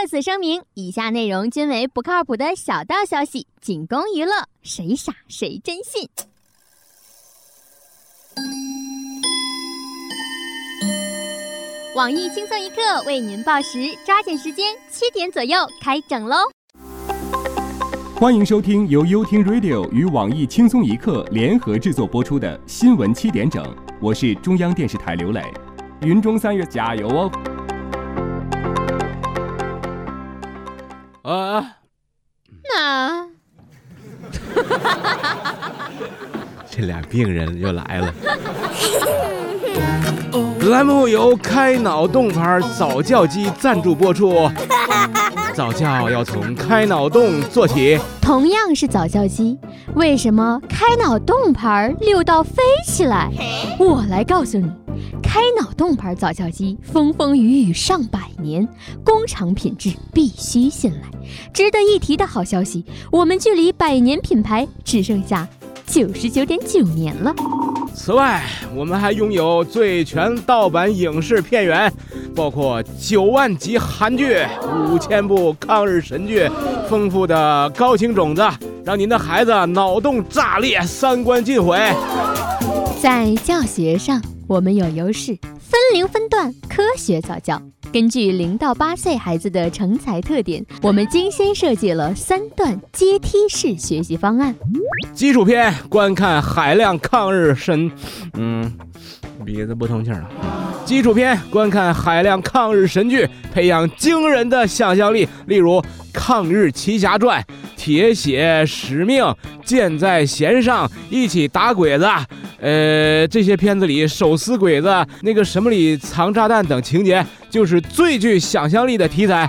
特此声明：以下内容均为不靠谱的小道消息，仅供娱乐，谁傻谁真信。网易轻松一刻为您报时，抓紧时间，七点左右开整喽！欢迎收听由优听 Radio 与网易轻松一刻联合制作播出的新闻七点整，我是中央电视台刘磊。云中三月加油哦！啊，那这俩病人又来了。栏目由开脑洞牌早教机赞助播出，早教要从开脑洞做起。同样是早教机，为什么开脑洞牌溜到飞起来？我来告诉你，开脑洞牌早教机风风雨雨上百年，工厂品质必须信赖。值得一提的好消息，我们距离百年品牌只剩下九十九点九年了。此外，我们还拥有最全盗版影视片源，包括九万集韩剧、五千部抗日神剧，丰富的高清种子，让您的孩子脑洞炸裂，三观尽毁。在教学上，我们有优势，分龄分段科学早教。根据零到八岁孩子的成才特点，我们精心设计了三段阶梯式学习方案。基础篇观看海量抗日神，嗯，鼻子不通气了。基础篇观看海量抗日神剧，培养惊人的想象力。例如《抗日奇侠传》《铁血使命》《箭在弦上》《一起打鬼子》。呃，这些片子里手撕鬼子、那个什么里藏炸弹等情节，就是最具想象力的题材。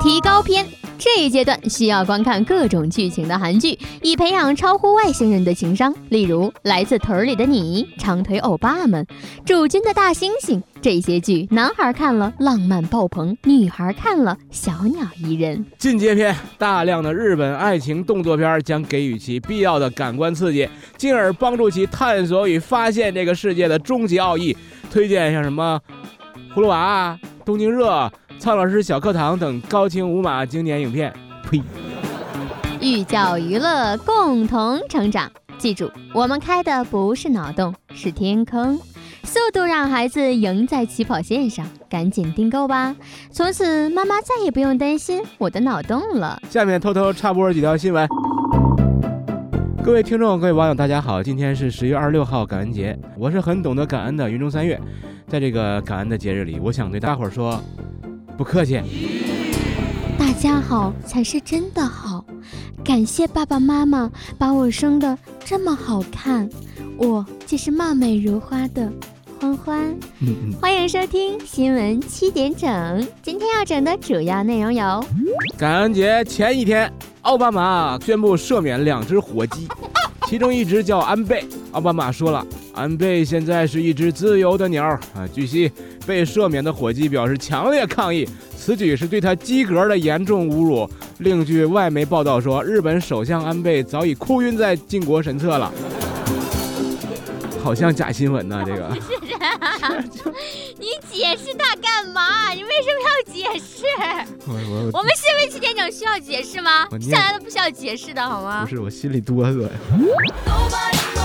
提高篇这一阶段需要观看各种剧情的韩剧，以培养超乎外星人的情商。例如《来自屯儿里的你》《长腿欧巴们》《主君的大猩猩》这些剧，男孩看了浪漫爆棚，女孩看了小鸟依人。进阶篇大量的日本爱情动作片将给予其必要的感官刺激，进而帮助其探索与发现这个世界的终极奥义。推荐像什么《葫芦娃》《东京热》。苍老师小课堂等高清无码经典影片，呸！寓教于乐，共同成长。记住，我们开的不是脑洞，是天坑，速度让孩子赢在起跑线上。赶紧订购吧，从此妈妈再也不用担心我的脑洞了。下面偷偷插播几条新闻。各位听众，各位网友，大家好，今天是十月二十六号，感恩节。我是很懂得感恩的云中三月，在这个感恩的节日里，我想对大伙儿说。不客气，大家好才是真的好，感谢爸爸妈妈把我生的这么好看，我就是貌美如花的欢欢。欢迎收听新闻七点整，今天要整的主要内容有：感恩节前一天，奥巴马宣布赦免两只火鸡，其中一只叫安倍。奥巴马说了，安倍现在是一只自由的鸟啊。据悉。被赦免的火鸡表示强烈抗议，此举是对他鸡格的严重侮辱。另据外媒报道说，日本首相安倍早已哭晕在靖国神社了，好像假新闻呢。这个，你解释他干嘛？你为什么要解释？我我我们新闻七点整需要解释吗？向来都不需要解释的好吗？不是，我心里哆嗦呀。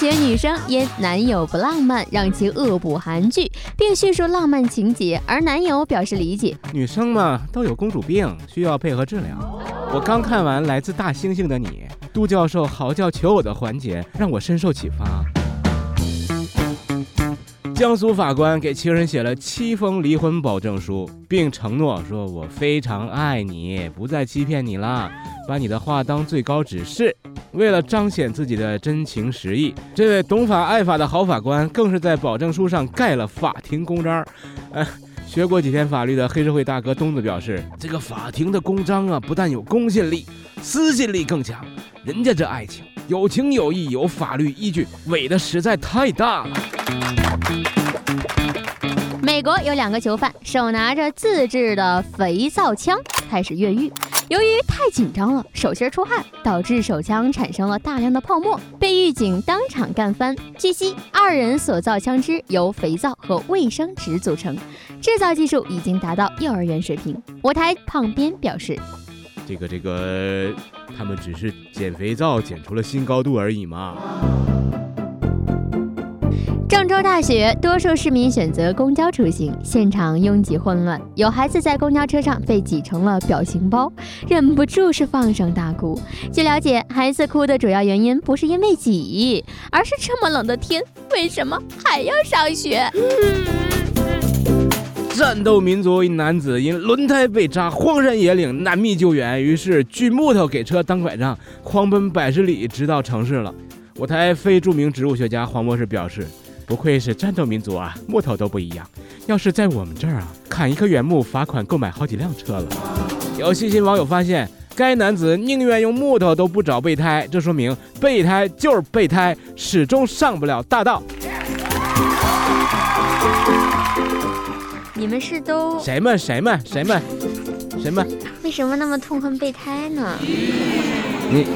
且女生因男友不浪漫，让其恶补韩剧，并叙述浪漫情节，而男友表示理解。女生嘛，都有公主病，需要配合治疗。我刚看完《来自大猩猩的你》，杜教授嚎叫求偶的环节让我深受启发。江苏法官给情人写了七封离婚保证书，并承诺说：“我非常爱你，不再欺骗你了，把你的话当最高指示。”为了彰显自己的真情实意，这位懂法爱法的好法官更是在保证书上盖了法庭公章。哎，学过几天法律的黑社会大哥东子表示，这个法庭的公章啊，不但有公信力，私信力更强。人家这爱情有情有义，有法律依据，伪的实在太大了。美国有两个囚犯手拿着自制的肥皂枪开始越狱。由于太紧张了，手心出汗，导致手枪产生了大量的泡沫，被狱警当场干翻。据悉，二人所造枪支由肥皂和卫生纸组成，制造技术已经达到幼儿园水平。我台胖编表示，这个这个，他们只是捡肥皂捡出了新高度而已嘛。郑州大学，多数市民选择公交出行，现场拥挤混乱，有孩子在公交车上被挤成了表情包，忍不住是放声大哭。据了解，孩子哭的主要原因不是因为挤，而是这么冷的天，为什么还要上学？战斗民族一男子因轮胎被扎，荒山野岭难觅救援，于是锯木头给车当拐杖，狂奔百十里，直到城市了。我台非著名植物学家黄博士表示。不愧是战斗民族啊，木头都不一样。要是在我们这儿啊，砍一棵原木罚款购买好几辆车了。有细心网友发现，该男子宁愿用木头都不找备胎，这说明备胎就是备胎，始终上不了大道。你们是都谁们谁们谁们谁们？为什么那么痛恨备胎呢？你。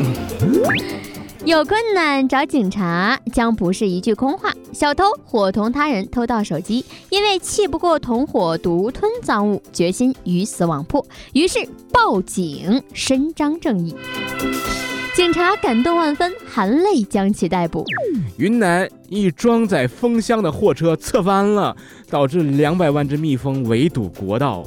有困难找警察将不是一句空话。小偷伙同他人偷盗手机，因为气不过同伙独吞赃物，决心鱼死网破，于是报警伸张正义。警察感动万分，含泪将其逮捕。云南一装载蜂箱的货车侧翻了，导致两百万只蜜蜂围堵国道。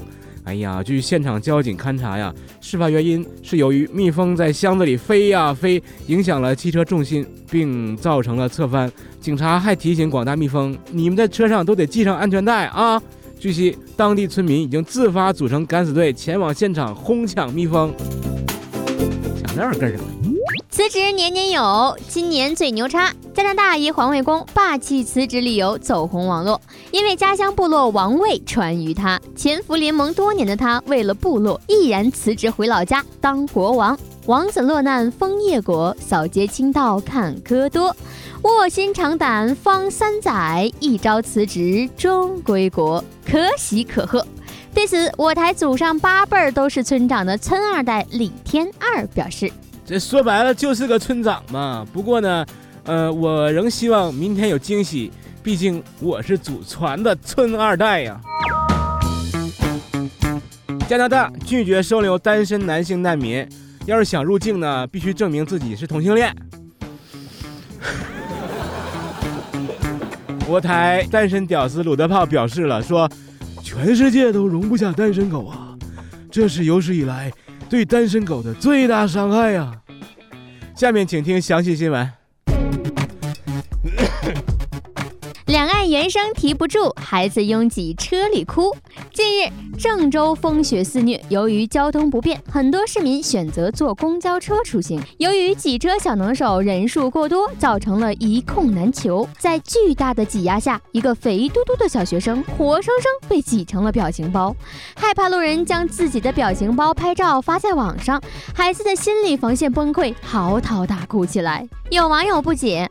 哎呀，据现场交警勘查呀，事发原因是由于蜜蜂在箱子里飞呀飞，影响了汽车重心，并造成了侧翻。警察还提醒广大蜜蜂，你们在车上都得系上安全带啊！据悉，当地村民已经自发组成敢死队，前往现场哄抢蜜蜂。想那儿干什么？辞职年年有，今年最牛叉！加拿大一环卫工霸气辞职理由走红网络，因为家乡部落王位传于他，潜伏联盟多年的他，为了部落毅然辞职回老家当国王。王子落难枫叶国，扫街倾倒看歌多。卧薪尝胆方三载，一朝辞职终归国，可喜可贺。对此，我台祖上八辈儿都是村长的村二代李天二表示。这说白了就是个村长嘛。不过呢，呃，我仍希望明天有惊喜，毕竟我是祖传的村二代呀。加拿大拒绝收留单身男性难民，要是想入境呢，必须证明自己是同性恋。我台单身屌丝鲁德炮表示了，说全世界都容不下单身狗啊，这是有史以来。对单身狗的最大伤害呀！下面请听详细新闻。两岸猿声啼不住，孩子拥挤车里哭。近日，郑州风雪肆虐，由于交通不便，很多市民选择坐公交车出行。由于挤车小能手人数过多，造成了一空难求。在巨大的挤压下，一个肥嘟嘟的小学生活生生被挤成了表情包。害怕路人将自己的表情包拍照发在网上，孩子的心理防线崩溃，嚎啕大哭起来。有网友不解。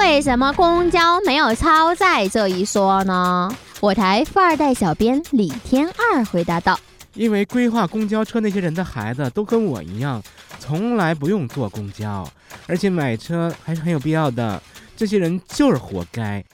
为什么公交没有超载这一说呢？我台富二代小编李天二回答道：“因为规划公交车那些人的孩子都跟我一样，从来不用坐公交，而且买车还是很有必要的。这些人就是活该。”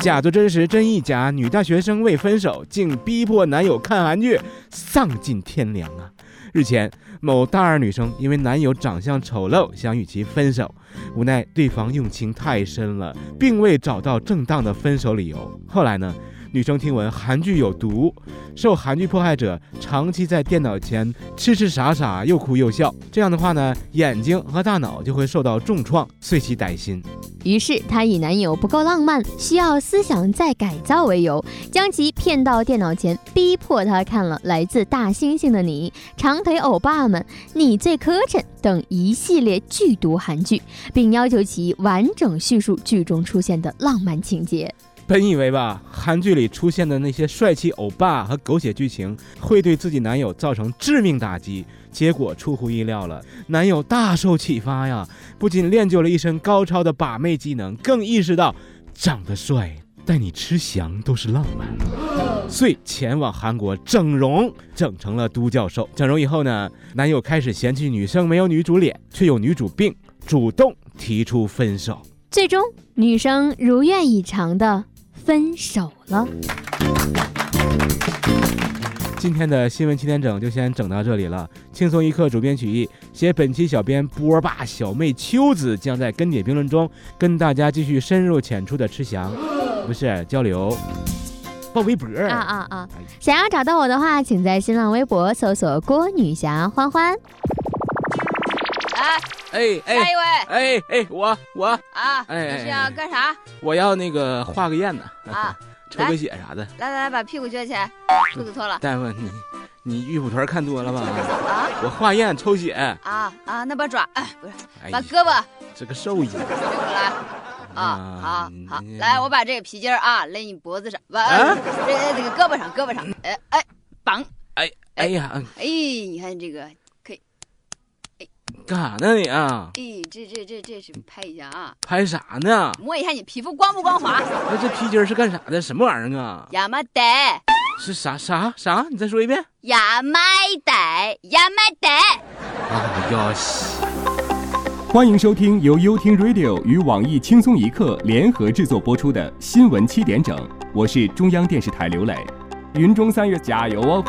假作真实真亦假，女大学生为分手竟逼迫男友看韩剧，丧尽天良啊！日前，某大二女生因为男友长相丑陋，想与其分手，无奈对方用情太深了，并未找到正当的分手理由。后来呢？女生听闻韩剧有毒，受韩剧迫害者长期在电脑前痴痴傻傻，又哭又笑，这样的话呢，眼睛和大脑就会受到重创，遂其歹心。于是她以男友不够浪漫，需要思想再改造为由，将其骗到电脑前，逼迫他看了《来自大猩猩的你》《长腿欧巴们》《你最磕碜》等一系列剧毒韩剧，并要求其完整叙述剧中出现的浪漫情节。本以为吧，韩剧里出现的那些帅气欧巴和狗血剧情会对自己男友造成致命打击，结果出乎意料了。男友大受启发呀，不仅练就了一身高超的把妹技能，更意识到长得帅带你吃翔都是浪漫，遂前往韩国整容，整成了都教授。整容以后呢，男友开始嫌弃女生没有女主脸，却有女主病，主动提出分手。最终，女生如愿以偿的。分手了。今天的新闻七点整就先整到这里了。轻松一刻主编曲艺，写本期小编波霸小妹秋子将在跟帖评论中跟大家继续深入浅出的吃翔，不是交流，报微博啊啊啊！想要找到我的话，请在新浪微博搜索郭女侠欢欢。哎哎哎，下一位哎哎，我我啊，哎你是要干啥我要那个画个燕子啊？抽个血啥的。来来来，把屁股撅起来，裤子脱了大夫，你你玉蒲团看多了吧？啊我化验抽血，啊啊！那把爪，哎，不是，把胳膊这个兽医。来。啊，啊好好嗯，来，我把这个皮筋儿啊勒你脖子上，不，啊这个这个胳膊上，胳膊上，哎哎，绑，哎哎呀，哎，你看这个，干啥呢你啊？哎，这这这这是拍一下啊，拍啥呢？摸一下你皮肤光不光滑？那这皮筋儿是干啥的？什么玩意儿啊？亚麻袋，是啥啥啥？你再说一遍。亚麻袋，亚麻袋。哎呀西！欢迎收听由优听 Radio 与网易轻松一刻联合制作播出的新闻七点整，我是中央电视台刘磊。云中三月加油哦！